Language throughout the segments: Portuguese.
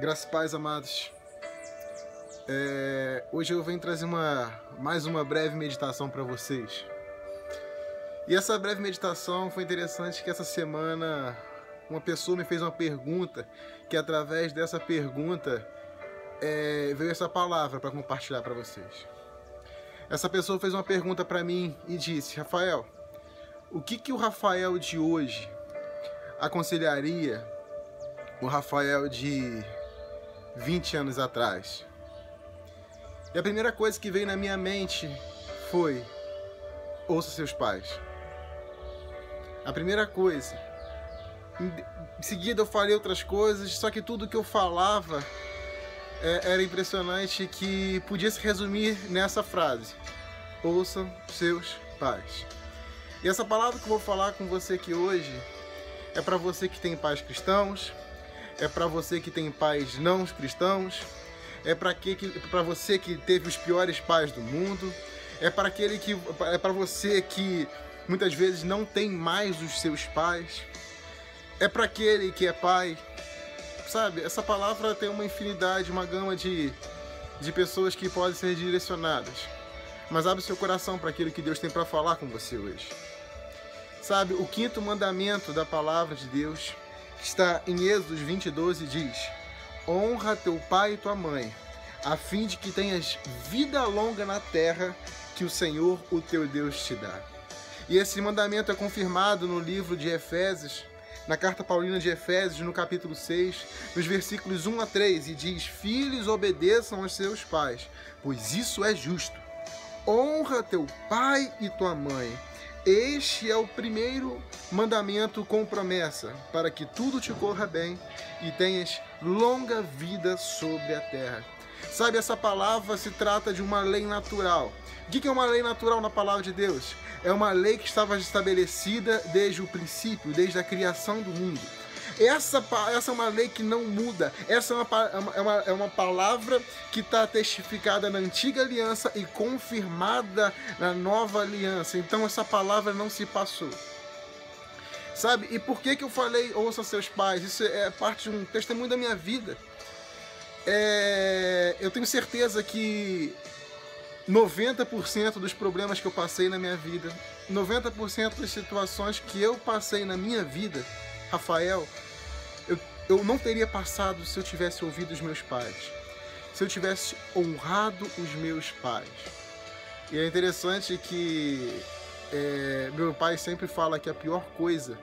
Graças e paz, amados. É, hoje eu venho trazer uma, mais uma breve meditação para vocês. E essa breve meditação foi interessante que essa semana uma pessoa me fez uma pergunta que através dessa pergunta é, veio essa palavra para compartilhar para vocês. Essa pessoa fez uma pergunta para mim e disse: Rafael, o que que o Rafael de hoje aconselharia o Rafael de 20 anos atrás? E a primeira coisa que veio na minha mente foi: ouça seus pais. A primeira coisa. Em seguida eu falei outras coisas, só que tudo que eu falava é, era impressionante que podia se resumir nessa frase: ouçam seus pais. E essa palavra que eu vou falar com você aqui hoje é para você que tem pais cristãos, é para você que tem pais não cristãos, é para que para você que teve os piores pais do mundo, é para aquele que é para você que muitas vezes não tem mais os seus pais, é para aquele que é pai. Sabe, essa palavra tem uma infinidade, uma gama de, de pessoas que podem ser direcionadas. Mas abre seu coração para aquilo que Deus tem para falar com você hoje. Sabe, o quinto mandamento da palavra de Deus, que está em Êxodo 20, 12, diz: Honra teu pai e tua mãe, a fim de que tenhas vida longa na terra que o Senhor, o teu Deus, te dá. E esse mandamento é confirmado no livro de Efésios, na carta paulina de Efésios, no capítulo 6, nos versículos 1 a 3, e diz: Filhos, obedeçam aos seus pais, pois isso é justo. Honra teu pai e tua mãe este é o primeiro mandamento com promessa, para que tudo te corra bem e tenhas longa vida sobre a terra. Sabe, essa palavra se trata de uma lei natural. O que é uma lei natural na palavra de Deus? É uma lei que estava estabelecida desde o princípio, desde a criação do mundo. Essa, essa é uma lei que não muda. Essa é uma, é uma, é uma palavra que está testificada na antiga aliança e confirmada na nova aliança. Então essa palavra não se passou. Sabe? E por que, que eu falei ouça seus pais? Isso é parte de um testemunho da minha vida. É, eu tenho certeza que 90% dos problemas que eu passei na minha vida, 90% das situações que eu passei na minha vida, Rafael, eu não teria passado se eu tivesse ouvido os meus pais, se eu tivesse honrado os meus pais. E é interessante que é, meu pai sempre fala que a pior coisa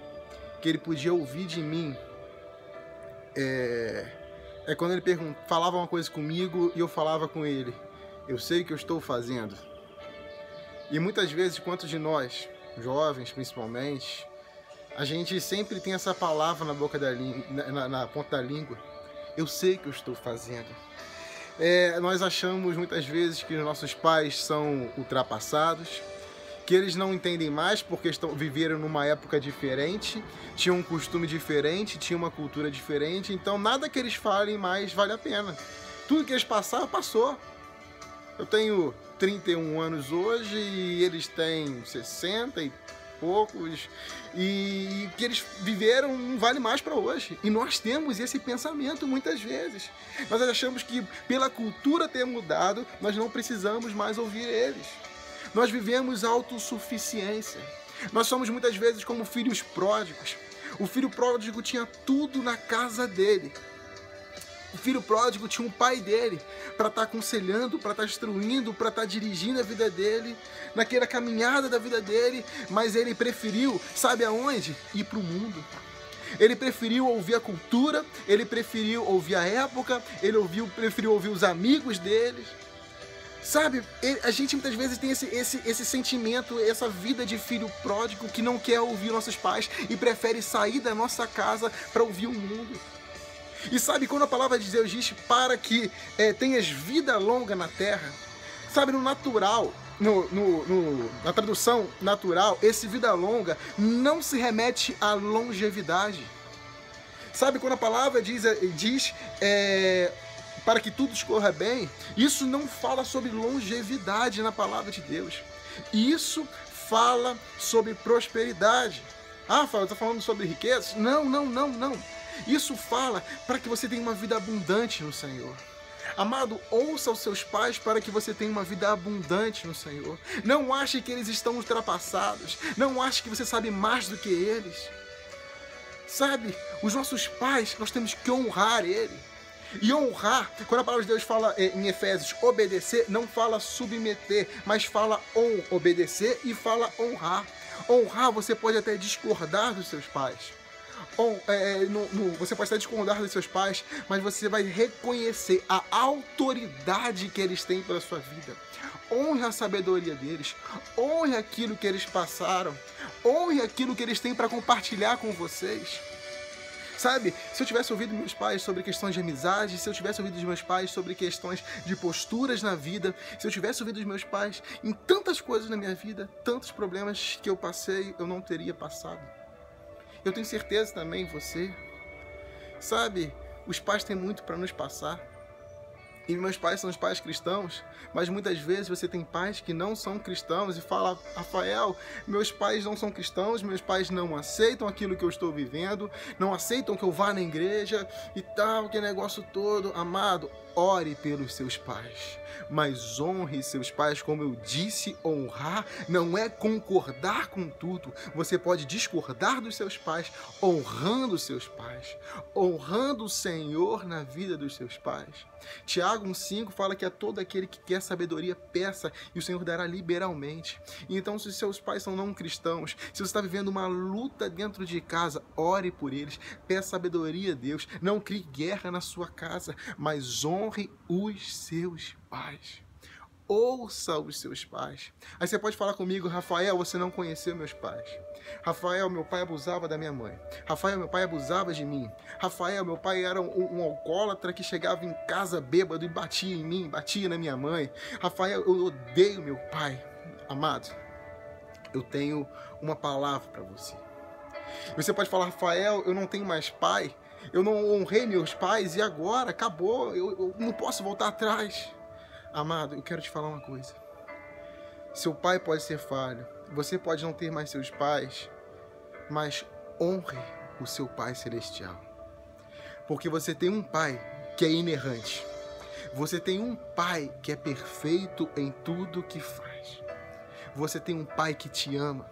que ele podia ouvir de mim é, é quando ele falava uma coisa comigo e eu falava com ele. Eu sei o que eu estou fazendo. E muitas vezes, quantos de nós, jovens principalmente, a gente sempre tem essa palavra na boca da na, na ponta da língua. Eu sei que eu estou fazendo. É, nós achamos muitas vezes que os nossos pais são ultrapassados, que eles não entendem mais porque estão, viveram numa época diferente, tinham um costume diferente, tinham uma cultura diferente, então nada que eles falem mais vale a pena. Tudo que eles passaram, passou. Eu tenho 31 anos hoje e eles têm 60 e poucos e que eles viveram não vale mais para hoje. E nós temos esse pensamento muitas vezes. Nós achamos que pela cultura ter mudado, nós não precisamos mais ouvir eles. Nós vivemos autossuficiência. Nós somos muitas vezes como filhos pródigos. O filho pródigo tinha tudo na casa dele. O filho pródigo tinha um pai dele para estar tá aconselhando, para estar tá instruindo, para estar tá dirigindo a vida dele, naquela caminhada da vida dele, mas ele preferiu, sabe aonde? Ir para o mundo. Ele preferiu ouvir a cultura, ele preferiu ouvir a época, ele ouviu, preferiu ouvir os amigos deles. Sabe, a gente muitas vezes tem esse, esse, esse sentimento, essa vida de filho pródigo que não quer ouvir nossos pais e prefere sair da nossa casa para ouvir o mundo. E sabe quando a palavra de Deus diz para que é, tenhas vida longa na terra? Sabe, no natural, no, no, no, na tradução natural, esse vida longa não se remete à longevidade. Sabe quando a palavra diz, é, diz é, para que tudo escorra bem, isso não fala sobre longevidade na palavra de Deus. Isso fala sobre prosperidade. Ah, Fábio, está falando sobre riquezas? Não, não, não, não. Isso fala para que você tenha uma vida abundante no Senhor. Amado, ouça os seus pais para que você tenha uma vida abundante no Senhor. Não ache que eles estão ultrapassados. Não ache que você sabe mais do que eles. Sabe, os nossos pais, nós temos que honrar ele. E honrar, quando a palavra de Deus fala eh, em Efésios obedecer, não fala submeter, mas fala on, obedecer e fala honrar. Honrar, você pode até discordar dos seus pais. On, é, no, no, você pode até discordar dos seus pais, mas você vai reconhecer a autoridade que eles têm pela sua vida. Honre a sabedoria deles, honre aquilo que eles passaram, honre aquilo que eles têm para compartilhar com vocês. Sabe, se eu tivesse ouvido meus pais sobre questões de amizade, se eu tivesse ouvido dos meus pais sobre questões de posturas na vida, se eu tivesse ouvido dos meus pais em tantas coisas na minha vida, tantos problemas que eu passei, eu não teria passado. Eu tenho certeza também, você. Sabe, os pais têm muito para nos passar. E meus pais são os pais cristãos, mas muitas vezes você tem pais que não são cristãos e fala, Rafael, meus pais não são cristãos, meus pais não aceitam aquilo que eu estou vivendo, não aceitam que eu vá na igreja e tal, que negócio todo. Amado, ore pelos seus pais, mas honre seus pais, como eu disse, honrar não é concordar com tudo. Você pode discordar dos seus pais, honrando seus pais, honrando o Senhor na vida dos seus pais. Tiago 1,5 fala que a todo aquele que quer sabedoria, peça e o Senhor dará liberalmente. Então, se seus pais são não cristãos, se você está vivendo uma luta dentro de casa, ore por eles, peça sabedoria a Deus, não crie guerra na sua casa, mas honre os seus pais. Ouça os seus pais. Aí você pode falar comigo, Rafael, você não conheceu meus pais. Rafael, meu pai abusava da minha mãe. Rafael, meu pai abusava de mim. Rafael, meu pai era um, um alcoólatra que chegava em casa bêbado e batia em mim, batia na minha mãe. Rafael, eu odeio meu pai. Amado, eu tenho uma palavra para você. Você pode falar, Rafael, eu não tenho mais pai. Eu não honrei meus pais e agora acabou. Eu, eu não posso voltar atrás. Amado, eu quero te falar uma coisa. Seu pai pode ser falho, você pode não ter mais seus pais, mas honre o seu Pai Celestial. Porque você tem um Pai que é inerrante. Você tem um Pai que é perfeito em tudo que faz. Você tem um Pai que te ama.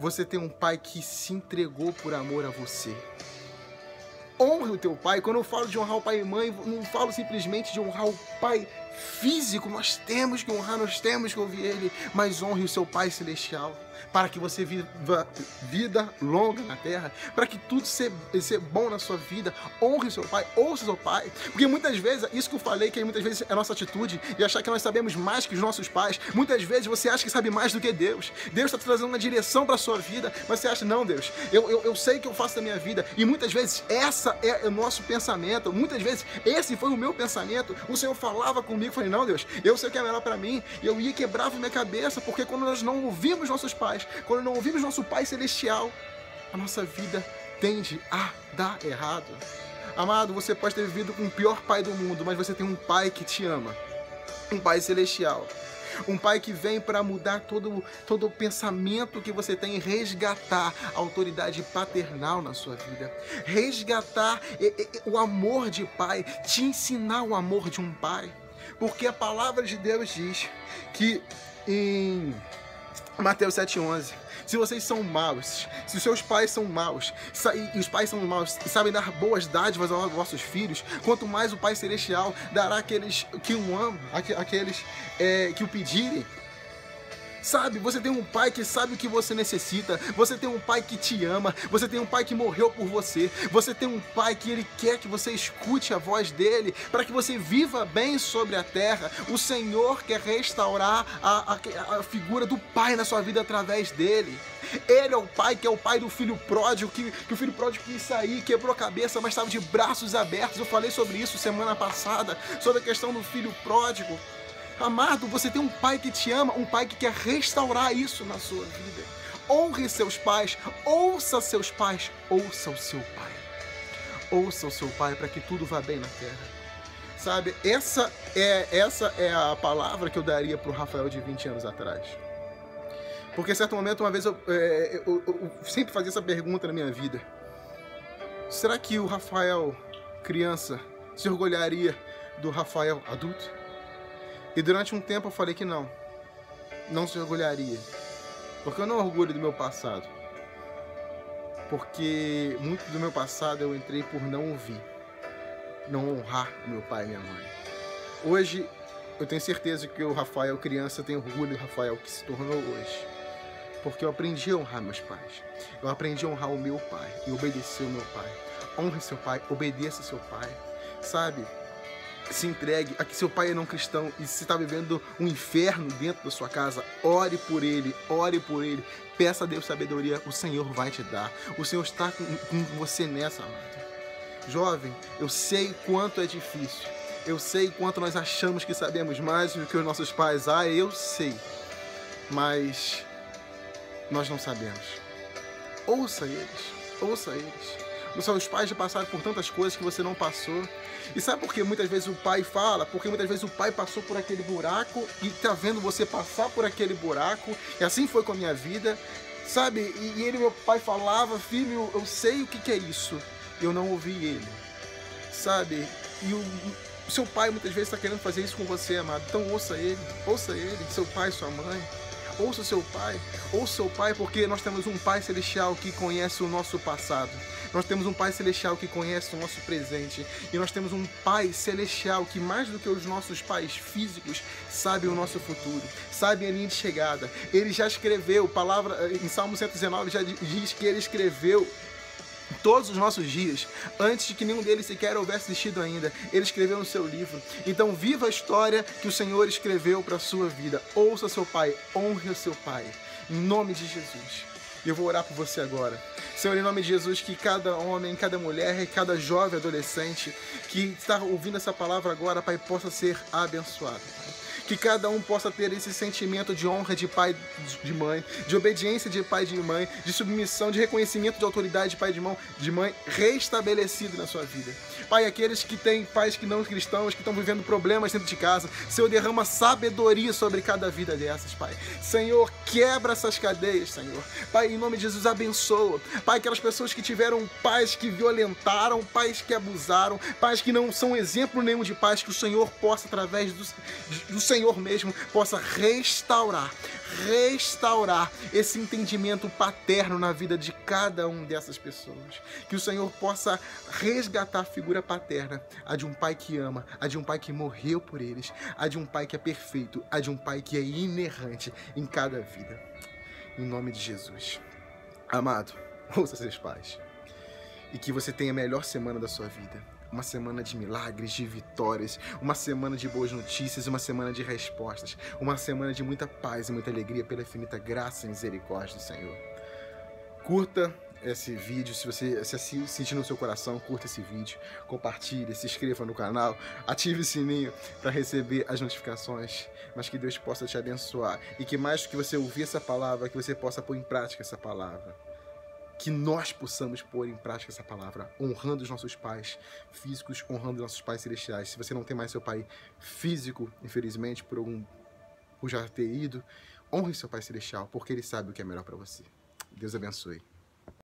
Você tem um Pai que se entregou por amor a você honre o teu pai. Quando eu falo de honrar o pai e mãe, não falo simplesmente de honrar o pai físico, nós temos que honrar, nós temos que ouvir Ele, mas honre o seu Pai Celestial, para que você viva vida longa na terra, para que tudo seja, seja bom na sua vida. Honre o seu Pai, ouça o seu Pai, porque muitas vezes, isso que eu falei, que muitas vezes é a nossa atitude, de achar que nós sabemos mais que os nossos pais, muitas vezes você acha que sabe mais do que Deus. Deus está trazendo uma direção para a sua vida, mas você acha, não, Deus, eu, eu, eu sei que eu faço da minha vida, e muitas vezes essa é o nosso pensamento, muitas vezes esse foi o meu pensamento, o Senhor falava comigo comigo. Falei, não, Deus, eu sei o que é melhor para mim. E eu ia quebrava minha cabeça, porque quando nós não ouvimos nossos pais, quando não ouvimos nosso Pai Celestial, a nossa vida tende a dar errado. Amado, você pode ter vivido com o pior pai do mundo, mas você tem um pai que te ama. Um pai celestial. Um pai que vem para mudar todo, todo o pensamento que você tem, resgatar a autoridade paternal na sua vida, resgatar o amor de pai, te ensinar o amor de um pai. Porque a palavra de Deus diz que em Mateus 7,11. Se vocês são maus, se os seus pais são maus, e os pais são maus e sabem dar boas dádivas aos vossos filhos, quanto mais o Pai Celestial dará aqueles que o amam, aqueles é, que o pedirem. Sabe, você tem um pai que sabe o que você necessita, você tem um pai que te ama, você tem um pai que morreu por você, você tem um pai que ele quer que você escute a voz dele, para que você viva bem sobre a terra. O Senhor quer restaurar a, a, a figura do pai na sua vida através dele. Ele é o pai que é o pai do filho pródigo, que, que o filho pródigo quis sair, quebrou a cabeça, mas estava de braços abertos. Eu falei sobre isso semana passada, sobre a questão do filho pródigo. Amado, você tem um pai que te ama, um pai que quer restaurar isso na sua vida. Honre seus pais, ouça seus pais, ouça o seu pai. Ouça o seu pai para que tudo vá bem na terra. Sabe, essa é, essa é a palavra que eu daria para o Rafael de 20 anos atrás. Porque, em certo momento, uma vez eu, é, eu, eu, eu sempre fazia essa pergunta na minha vida: Será que o Rafael, criança, se orgulharia do Rafael adulto? E durante um tempo eu falei que não. Não se orgulharia. Porque eu não orgulho do meu passado. Porque muito do meu passado eu entrei por não ouvir. Não honrar meu pai e minha mãe. Hoje eu tenho certeza que o Rafael criança tem orgulho do Rafael que se tornou hoje. Porque eu aprendi a honrar meus pais. Eu aprendi a honrar o meu pai e obedecer o meu pai. Honre seu pai, obedeça seu pai. Sabe? Se entregue a que seu pai é não cristão e se está vivendo um inferno dentro da sua casa, ore por ele, ore por ele, peça a Deus sabedoria, o Senhor vai te dar. O Senhor está com, com você nessa, amado. Jovem, eu sei quanto é difícil. Eu sei quanto nós achamos que sabemos mais do que os nossos pais. Ah, eu sei. Mas nós não sabemos. Ouça eles, ouça eles. Os seus pais já passaram por tantas coisas que você não passou. E sabe por que muitas vezes o pai fala? Porque muitas vezes o pai passou por aquele buraco e tá vendo você passar por aquele buraco. E assim foi com a minha vida. Sabe? E, ele, meu pai, falava, filho, eu sei o que, que é isso. Eu não ouvi ele. Sabe? E o, seu pai muitas vezes está querendo fazer isso com você, amado. Então ouça ele, ouça ele, seu pai, sua mãe. Ouça seu pai, ouça seu pai, porque nós temos um pai celestial que conhece o nosso passado. Nós temos um Pai Celestial que conhece o nosso presente. E nós temos um Pai Celestial que, mais do que os nossos pais físicos, sabe o nosso futuro, sabe a linha de chegada. Ele já escreveu, palavra em Salmo 119 já diz que ele escreveu todos os nossos dias, antes de que nenhum deles sequer houvesse existido ainda. Ele escreveu no seu livro. Então, viva a história que o Senhor escreveu para a sua vida. Ouça seu pai, honre seu pai. Em nome de Jesus. Eu vou orar por você agora. Senhor, em nome de Jesus, que cada homem, cada mulher, cada jovem, adolescente que está ouvindo essa palavra agora, Pai, possa ser abençoado. Que cada um possa ter esse sentimento de honra de pai de mãe, de obediência de pai de mãe, de submissão, de reconhecimento de autoridade de pai de mãe, de mãe restabelecido na sua vida. Pai, aqueles que têm pais que não cristãos, que estão vivendo problemas dentro de casa, Senhor, derrama sabedoria sobre cada vida dessas, Pai. Senhor, quebra essas cadeias, Senhor. Pai, em nome de Jesus, abençoa. Pai, aquelas pessoas que tiveram pais que violentaram, pais que abusaram, pais que não são exemplo nenhum de pais, que o Senhor possa, através do, do Senhor, Senhor mesmo possa restaurar, restaurar esse entendimento paterno na vida de cada um dessas pessoas. Que o Senhor possa resgatar a figura paterna, a de um pai que ama, a de um pai que morreu por eles, a de um pai que é perfeito, a de um pai que é inerrante em cada vida. Em nome de Jesus. Amado, ouça seus pais. E que você tenha a melhor semana da sua vida uma semana de milagres, de vitórias, uma semana de boas notícias, uma semana de respostas, uma semana de muita paz e muita alegria pela infinita graça e misericórdia do Senhor. Curta esse vídeo, se você se sentir no seu coração, curta esse vídeo, compartilhe, se inscreva no canal, ative o sininho para receber as notificações, mas que Deus possa te abençoar e que mais que você ouvir essa palavra, que você possa pôr em prática essa palavra que nós possamos pôr em prática essa palavra, honrando os nossos pais físicos, honrando os nossos pais celestiais. Se você não tem mais seu pai físico, infelizmente, por algum por já ter ido, honre seu pai celestial, porque ele sabe o que é melhor para você. Deus abençoe.